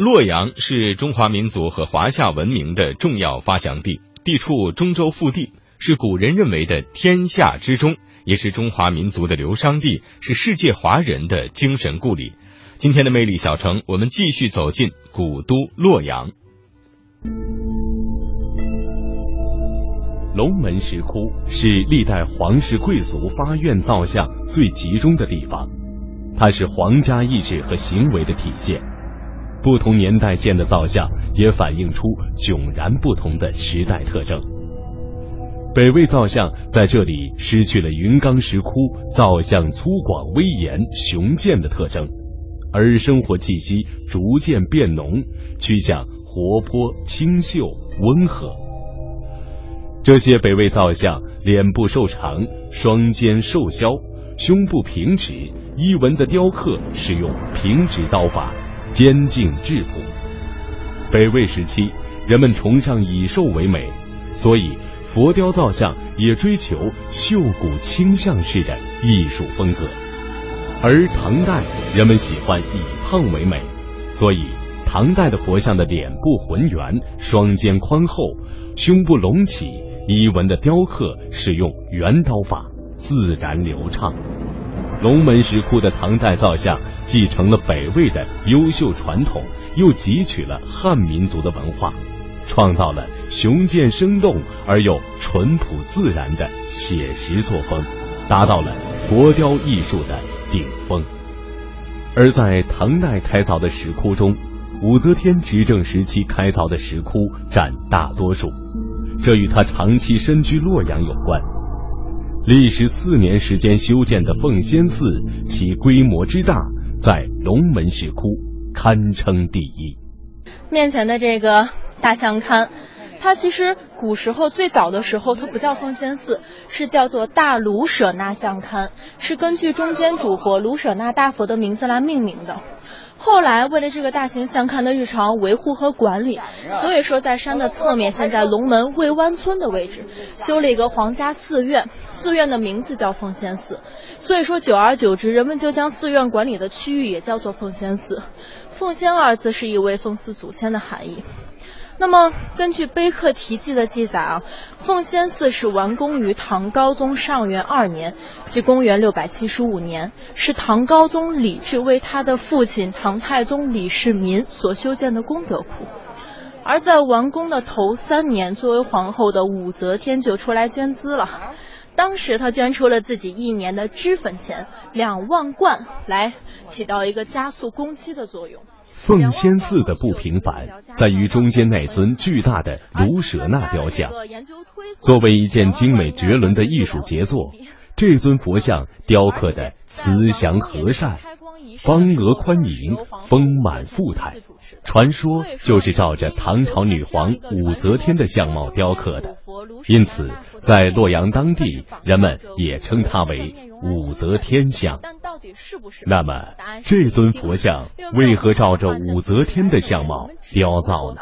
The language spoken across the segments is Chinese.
洛阳是中华民族和华夏文明的重要发祥地，地处中州腹地，是古人认为的天下之中，也是中华民族的流觞地，是世界华人的精神故里。今天的魅力小城，我们继续走进古都洛阳。龙门石窟是历代皇室贵族发愿造像最集中的地方，它是皇家意志和行为的体现。不同年代建的造像也反映出迥然不同的时代特征。北魏造像在这里失去了云冈石窟造像粗犷、威严、雄健的特征，而生活气息逐渐变浓，趋向活泼、清秀、温和。这些北魏造像脸部瘦长，双肩瘦削，胸部平直，衣纹的雕刻使用平直刀法。坚劲质朴。北魏时期，人们崇尚以瘦为美，所以佛雕造像也追求秀骨清向式的艺术风格。而唐代，人们喜欢以胖为美，所以唐代的佛像的脸部浑圆，双肩宽厚，胸部隆起，衣纹的雕刻使用圆刀法，自然流畅。龙门石窟的唐代造像继承了北魏的优秀传统，又汲取了汉民族的文化，创造了雄健生动而又淳朴自然的写实作风，达到了佛雕艺术的顶峰。而在唐代开凿的石窟中，武则天执政时期开凿的石窟占大多数，这与他长期身居洛阳有关。历时四年时间修建的奉先寺，其规模之大，在龙门石窟堪称第一。面前的这个大象龛，它其实古时候最早的时候，它不叫奉先寺，是叫做大卢舍那相龛，是根据中间主佛卢舍那大佛的名字来命名的。后来，为了这个大型象龛的日常维护和管理，所以说在山的侧面，现在龙门魏湾村的位置，修了一个皇家寺院，寺院的名字叫奉先寺。所以说，久而久之，人们就将寺院管理的区域也叫做奉仙寺。奉仙二字是一位奉祀祖先的含义。那么，根据碑刻题记的记载啊，奉先寺是完工于唐高宗上元二年，即公元六百七十五年，是唐高宗李治为他的父亲唐太宗李世民所修建的功德库。而在完工的头三年，作为皇后的武则天就出来捐资了，当时她捐出了自己一年的脂粉钱两万贯，来起到一个加速工期的作用。奉先寺的不平凡在于中间那尊巨大的卢舍那雕像。作为一件精美绝伦的艺术杰作，这尊佛像雕刻的慈祥和善。方额宽盈，丰满富态，传说就是照着唐朝女皇武则天的相貌雕刻的，因此在洛阳当地，人们也称它为武则天像。那么，这尊佛像为何照着武则天的相貌雕造呢？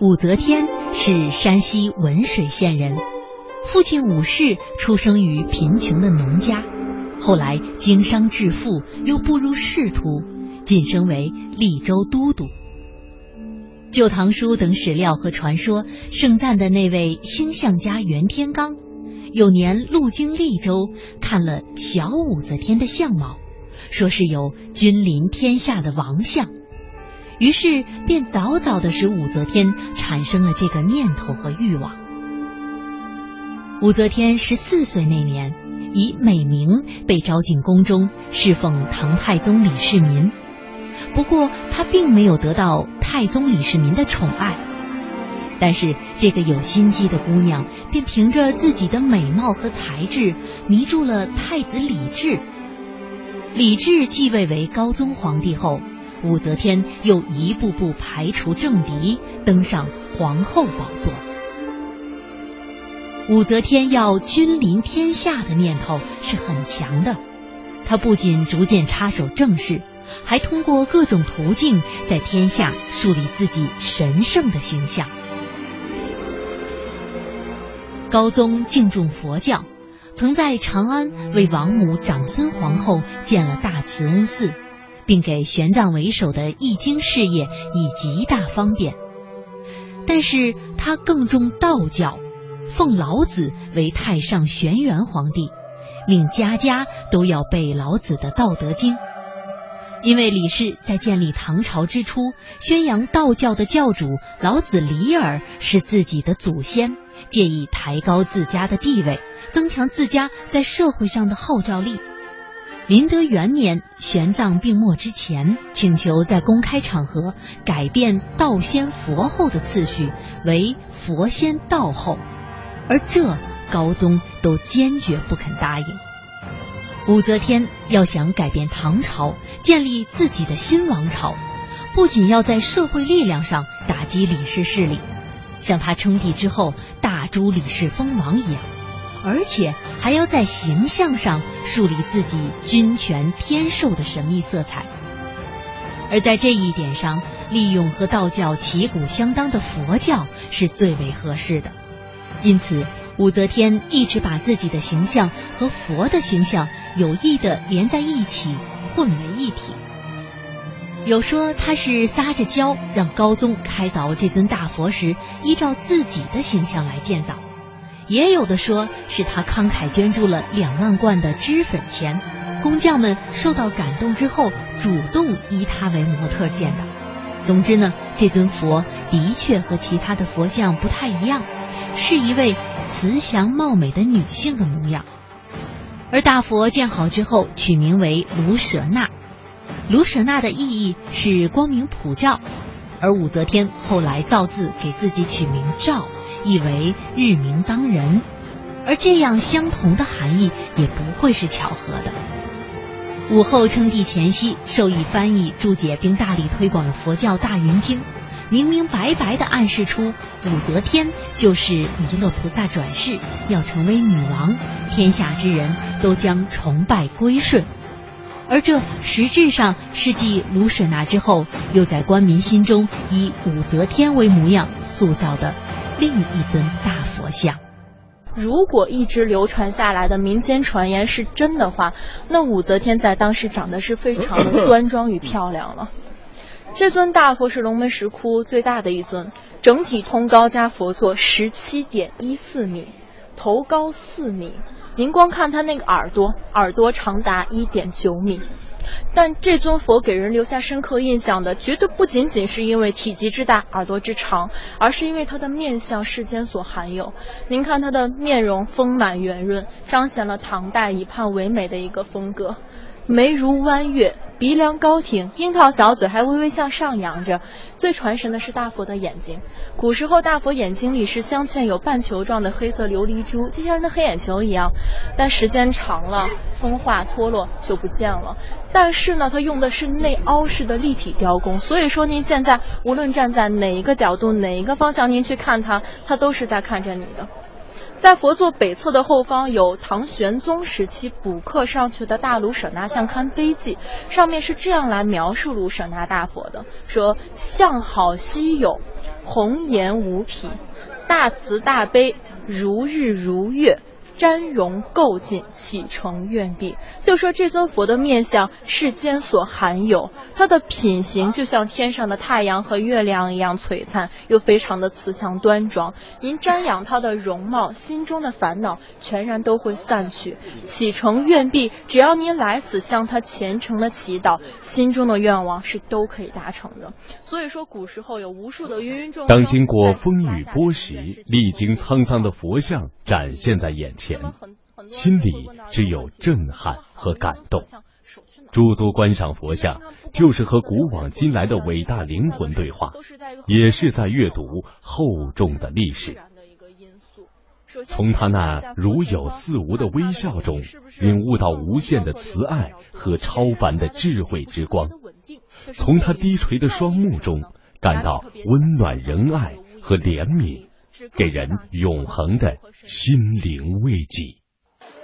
武则天。是山西文水县人，父亲武氏出生于贫穷的农家，后来经商致富，又步入仕途，晋升为利州都督。《旧唐书》等史料和传说盛赞的那位星象家袁天罡，有年路经利州，看了小武则天的相貌，说是有君临天下的王相。于是便早早的使武则天产生了这个念头和欲望。武则天十四岁那年，以美名被招进宫中侍奉唐太宗李世民。不过她并没有得到太宗李世民的宠爱，但是这个有心机的姑娘便凭着自己的美貌和才智迷住了太子李治。李治继位为高宗皇帝后。武则天又一步步排除政敌，登上皇后宝座。武则天要君临天下的念头是很强的，她不仅逐渐插手政事，还通过各种途径在天下树立自己神圣的形象。高宗敬重佛教，曾在长安为王母长孙皇后建了大慈恩寺，并给玄奘为首的译经事业以极大方便。但是他更重道教，奉老子为太上玄元皇帝，令家家都要背老子的《道德经》。因为李氏在建立唐朝之初，宣扬道教的教主老子李耳是自己的祖先，借以抬高自家的地位，增强自家在社会上的号召力。麟德元年，玄奘病没之前，请求在公开场合改变道先佛后的次序为佛先道后，而这高宗都坚决不肯答应。武则天要想改变唐朝，建立自己的新王朝，不仅要在社会力量上打击李氏势力，像他称帝之后大诛李氏封王一样，而且还要在形象上树立自己君权天授的神秘色彩。而在这一点上，利用和道教旗鼓相当的佛教是最为合适的，因此。武则天一直把自己的形象和佛的形象有意的连在一起，混为一体。有说他是撒着娇让高宗开凿这尊大佛时，依照自己的形象来建造；也有的说是他慷慨捐助了两万贯的脂粉钱，工匠们受到感动之后，主动依他为模特建的。总之呢，这尊佛的确和其他的佛像不太一样。是一位慈祥貌美的女性的模样，而大佛建好之后，取名为卢舍那。卢舍那的意义是光明普照，而武则天后来造字给自己取名照，意为日明当人。而这样相同的含义也不会是巧合的。武后称帝前夕，授意翻译、注解并大力推广了佛教《大云经》。明明白白的暗示出武则天就是弥勒菩萨转世，要成为女王，天下之人都将崇拜归顺。而这实质上是继卢舍那之后，又在官民心中以武则天为模样塑造的另一尊大佛像。如果一直流传下来的民间传言是真的话，那武则天在当时长得是非常的端庄与漂亮了。这尊大佛是龙门石窟最大的一尊，整体通高加佛座十七点一四米，头高四米。您光看它那个耳朵，耳朵长达一点九米。但这尊佛给人留下深刻印象的，绝对不仅仅是因为体积之大、耳朵之长，而是因为它的面相世间所罕有。您看它的面容丰满圆润，彰显了唐代一派唯美的一个风格。眉如弯月，鼻梁高挺，樱桃小嘴还微微向上扬着。最传神的是大佛的眼睛，古时候大佛眼睛里是镶嵌有半球状的黑色琉璃珠，就像人的黑眼球一样。但时间长了，风化脱落就不见了。但是呢，它用的是内凹式的立体雕工，所以说您现在无论站在哪一个角度、哪一个方向，您去看它，它都是在看着你的。在佛座北侧的后方有唐玄宗时期补刻上去的大卢舍那像龛碑记，上面是这样来描述卢舍那大佛的：说相好稀有，红颜无匹，大慈大悲，如日如月。瞻容构进，启程愿毕。就说这尊佛的面相，世间所罕有。它的品行就像天上的太阳和月亮一样璀璨，又非常的慈祥端庄。您瞻仰他的容貌，心中的烦恼全然都会散去。启程愿毕，只要您来此向他虔诚的祈祷，心中的愿望是都可以达成的。所以说，古时候有无数的芸芸众生。当经过风雨波时，历经沧桑的佛像展现在眼前。心里只有震撼和感动。驻足观赏佛像，就是和古往今来的伟大灵魂对话，也是在阅读厚重的历史。从他那如有似无的微笑中，领悟到无限的慈爱和超凡的智慧之光；从他低垂的双目中，感到温暖仁爱和怜悯。给人永恒的心灵慰藉。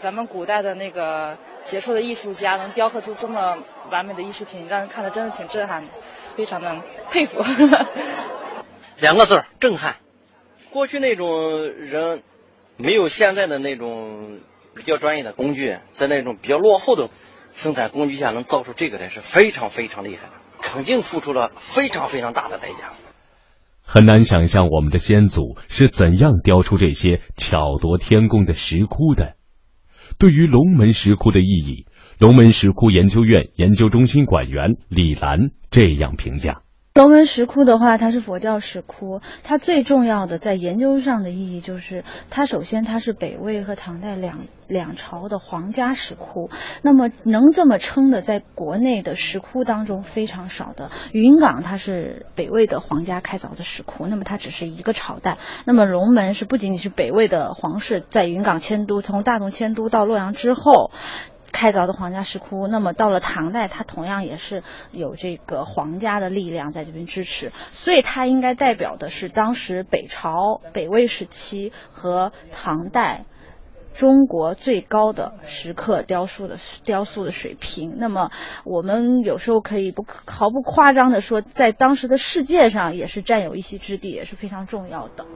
咱们古代的那个杰出的艺术家能雕刻出这么完美的艺术品，让人看的真的挺震撼的，非常的佩服。两个字儿，震撼。过去那种人没有现在的那种比较专业的工具，在那种比较落后的生产工具下能造出这个来，是非常非常厉害的，肯定付出了非常非常大的代价。很难想象我们的先祖是怎样雕出这些巧夺天工的石窟的。对于龙门石窟的意义，龙门石窟研究院研究中心馆员李兰这样评价。龙门石窟的话，它是佛教石窟，它最重要的在研究上的意义就是，它首先它是北魏和唐代两两朝的皇家石窟。那么能这么称的，在国内的石窟当中非常少的。云冈它是北魏的皇家开凿的石窟，那么它只是一个朝代。那么龙门是不仅仅是北魏的皇室在云冈迁都，从大同迁都到洛阳之后。开凿的皇家石窟，那么到了唐代，它同样也是有这个皇家的力量在这边支持，所以它应该代表的是当时北朝北魏时期和唐代中国最高的石刻雕塑的雕塑的水平。那么我们有时候可以不毫不夸张的说，在当时的世界上也是占有一席之地，也是非常重要的。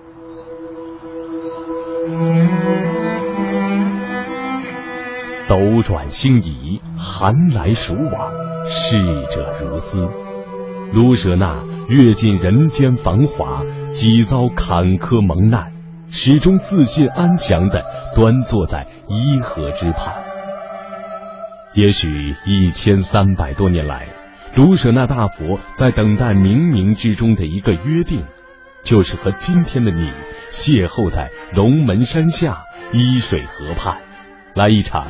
斗转星移，寒来暑往，逝者如斯。卢舍那阅尽人间繁华，几遭坎坷蒙难，始终自信安详地端坐在伊河之畔。也许一千三百多年来，卢舍那大佛在等待冥冥之中的一个约定，就是和今天的你邂逅在龙门山下伊水河畔，来一场。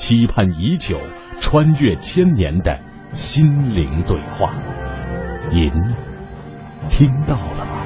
期盼已久、穿越千年的心灵对话，您听到了吗？